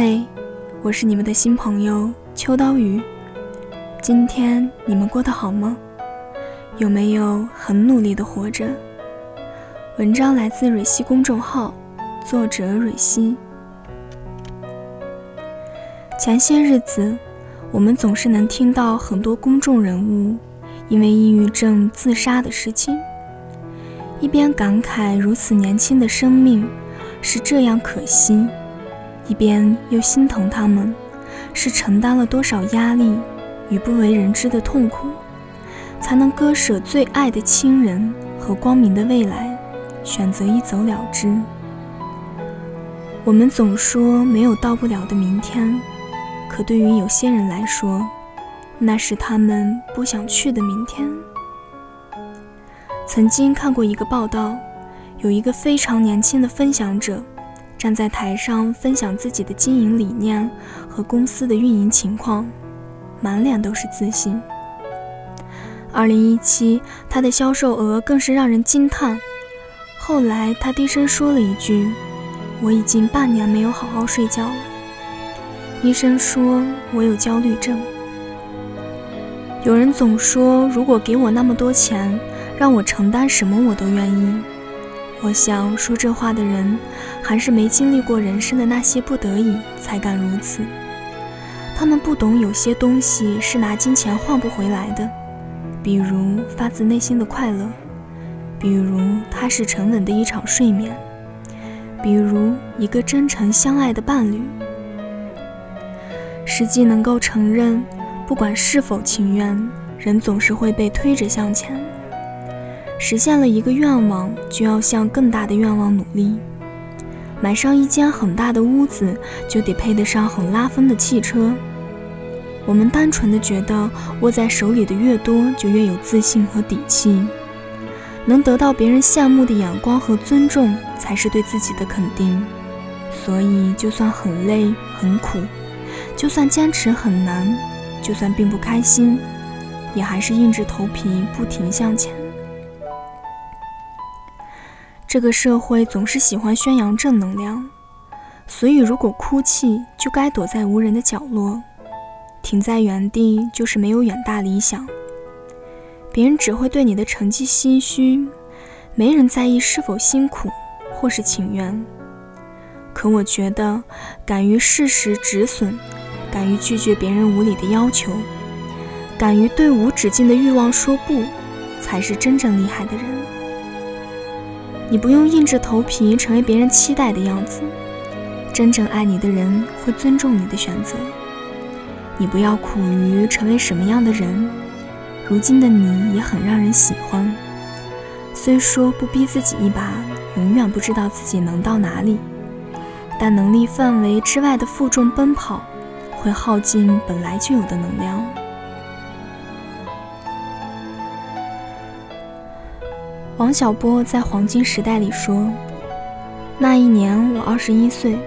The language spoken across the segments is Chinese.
嘿，我是你们的新朋友秋刀鱼。今天你们过得好吗？有没有很努力的活着？文章来自蕊希公众号，作者蕊希。前些日子，我们总是能听到很多公众人物因为抑郁症自杀的事情，一边感慨如此年轻的生命是这样可惜。一边又心疼他们，是承担了多少压力与不为人知的痛苦，才能割舍最爱的亲人和光明的未来，选择一走了之。我们总说没有到不了的明天，可对于有些人来说，那是他们不想去的明天。曾经看过一个报道，有一个非常年轻的分享者。站在台上分享自己的经营理念和公司的运营情况，满脸都是自信。二零一七，他的销售额更是让人惊叹。后来他低声说了一句：“我已经半年没有好好睡觉了。”医生说我有焦虑症。有人总说，如果给我那么多钱，让我承担什么我都愿意。我想说这话的人，还是没经历过人生的那些不得已才敢如此。他们不懂有些东西是拿金钱换不回来的，比如发自内心的快乐，比如踏实沉稳的一场睡眠，比如一个真诚相爱的伴侣。实际能够承认，不管是否情愿，人总是会被推着向前。实现了一个愿望，就要向更大的愿望努力。买上一间很大的屋子，就得配得上很拉风的汽车。我们单纯的觉得，握在手里的越多，就越有自信和底气。能得到别人羡慕的眼光和尊重，才是对自己的肯定。所以，就算很累很苦，就算坚持很难，就算并不开心，也还是硬着头皮不停向前。这个社会总是喜欢宣扬正能量，所以如果哭泣，就该躲在无人的角落；停在原地，就是没有远大理想。别人只会对你的成绩心虚，没人在意是否辛苦或是情愿。可我觉得，敢于适时止损，敢于拒绝别人无理的要求，敢于对无止境的欲望说不，才是真正厉害的人。你不用硬着头皮成为别人期待的样子，真正爱你的人会尊重你的选择。你不要苦于成为什么样的人，如今的你也很让人喜欢。虽说不逼自己一把，永远不知道自己能到哪里，但能力范围之外的负重奔跑，会耗尽本来就有的能量。王小波在《黄金时代》里说：“那一年我二十一岁，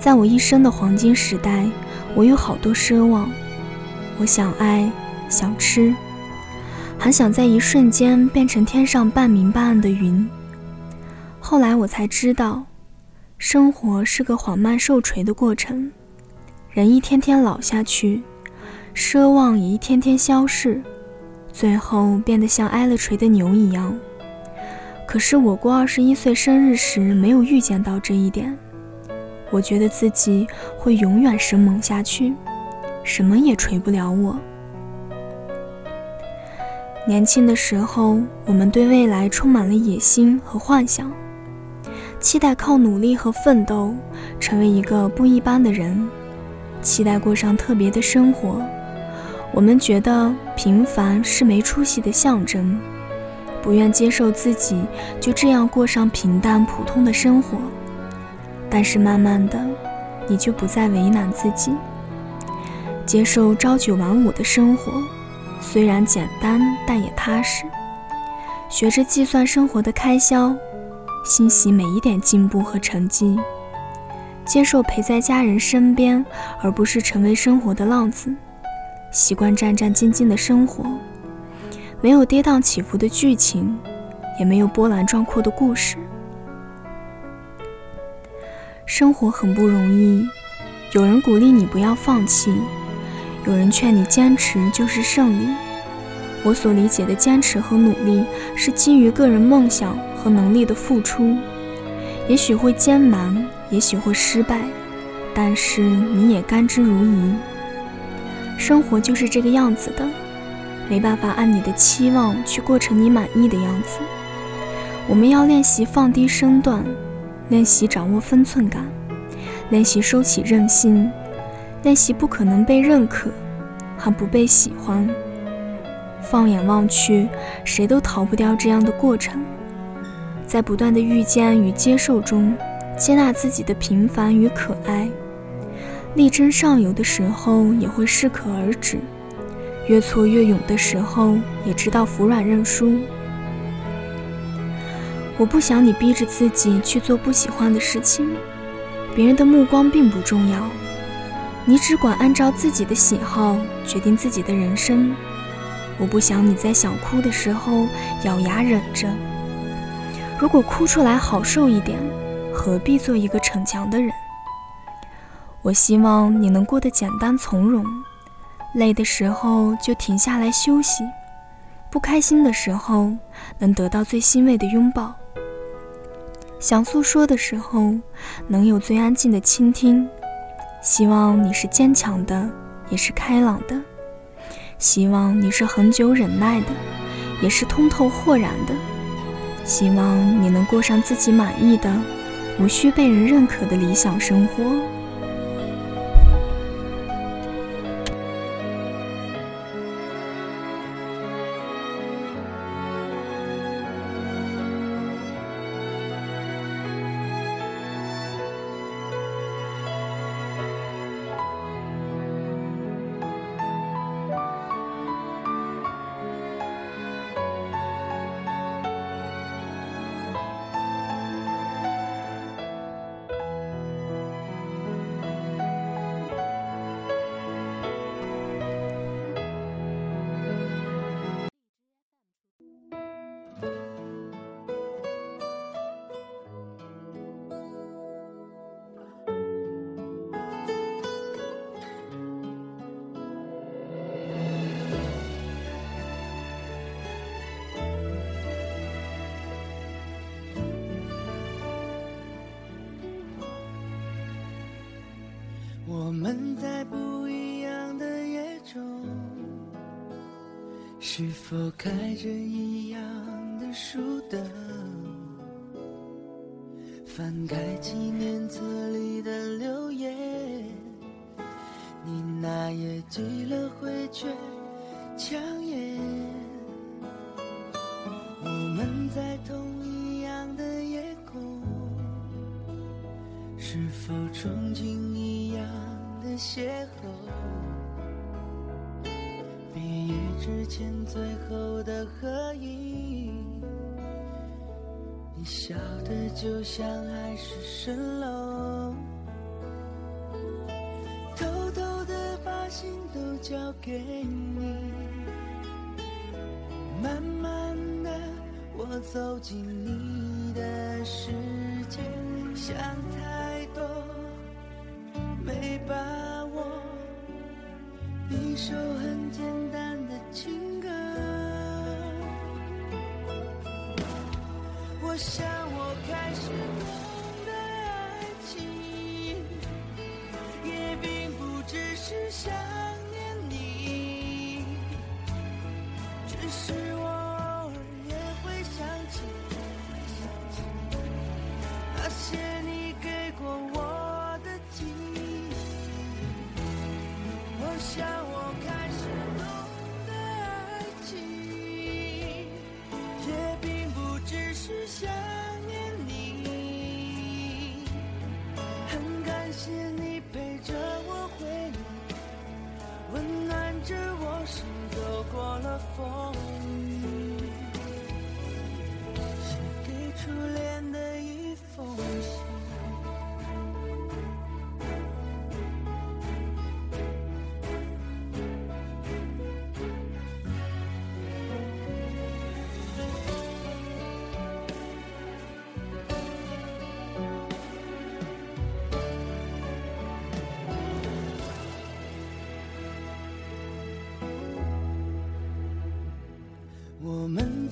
在我一生的黄金时代，我有好多奢望。我想爱，想吃，还想在一瞬间变成天上半明半暗的云。后来我才知道，生活是个缓慢受锤的过程，人一天天老下去，奢望也一天天消逝，最后变得像挨了锤的牛一样。”可是我过二十一岁生日时没有预见到这一点，我觉得自己会永远生猛下去，什么也锤不了我。年轻的时候，我们对未来充满了野心和幻想，期待靠努力和奋斗成为一个不一般的人，期待过上特别的生活。我们觉得平凡是没出息的象征。不愿接受自己就这样过上平淡普通的生活，但是慢慢的，你就不再为难自己，接受朝九晚五的生活，虽然简单，但也踏实。学着计算生活的开销，欣喜每一点进步和成绩，接受陪在家人身边，而不是成为生活的浪子，习惯战战兢兢的生活。没有跌宕起伏的剧情，也没有波澜壮阔的故事。生活很不容易，有人鼓励你不要放弃，有人劝你坚持就是胜利。我所理解的坚持和努力，是基于个人梦想和能力的付出，也许会艰难，也许会失败，但是你也甘之如饴。生活就是这个样子的，没办法按你的期望去过成你满意的样子。我们要练习放低身段，练习掌握分寸感，练习收起任性，练习不可能被认可，和不被喜欢。放眼望去，谁都逃不掉这样的过程，在不断的遇见与接受中，接纳自己的平凡与可爱。力争上游的时候，也会适可而止；越挫越勇的时候，也知道服软认输。我不想你逼着自己去做不喜欢的事情，别人的目光并不重要，你只管按照自己的喜好决定自己的人生。我不想你在想哭的时候咬牙忍着，如果哭出来好受一点，何必做一个逞强的人？我希望你能过得简单从容，累的时候就停下来休息，不开心的时候能得到最欣慰的拥抱，想诉说的时候能有最安静的倾听。希望你是坚强的，也是开朗的；希望你是恒久忍耐的，也是通透豁然的；希望你能过上自己满意的、无需被人认可的理想生活。我们在不一样的夜中，是否开着一样的书灯？翻开纪念册里的留言，你那页积了回却抢眼。我们在同一样的夜空，是否憧憬一样的邂逅？毕业之前最后的合影，你笑得就像海市蜃楼，偷偷的把心都交给你。慢慢的，我走进你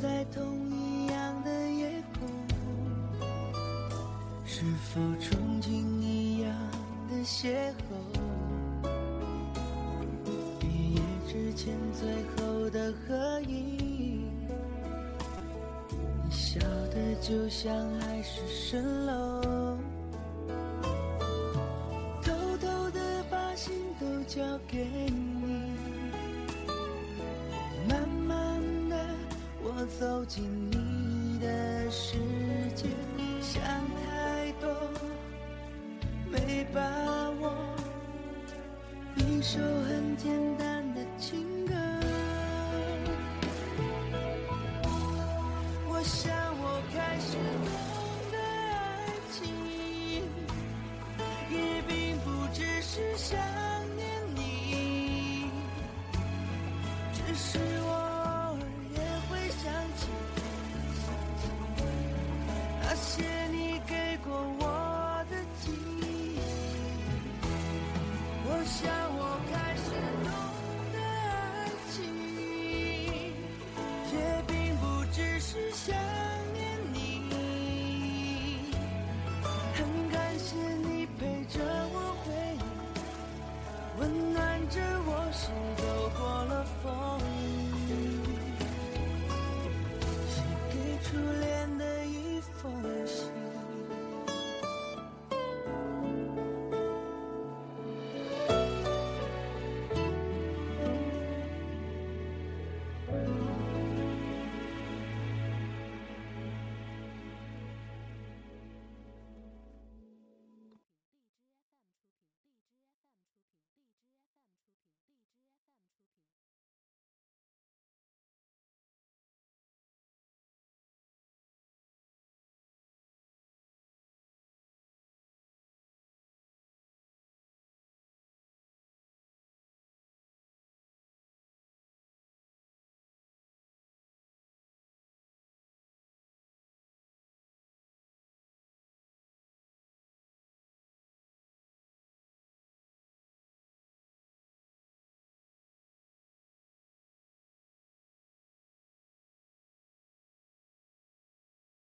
在同一样的夜空，是否憧憬一样的邂逅？毕业之前最后的合影，你笑得就像海市蜃楼，偷偷的把心都交给你。首很简单的情歌。我想我开始懂得爱情，也并不只是想念你。只是我偶尔也会想起那些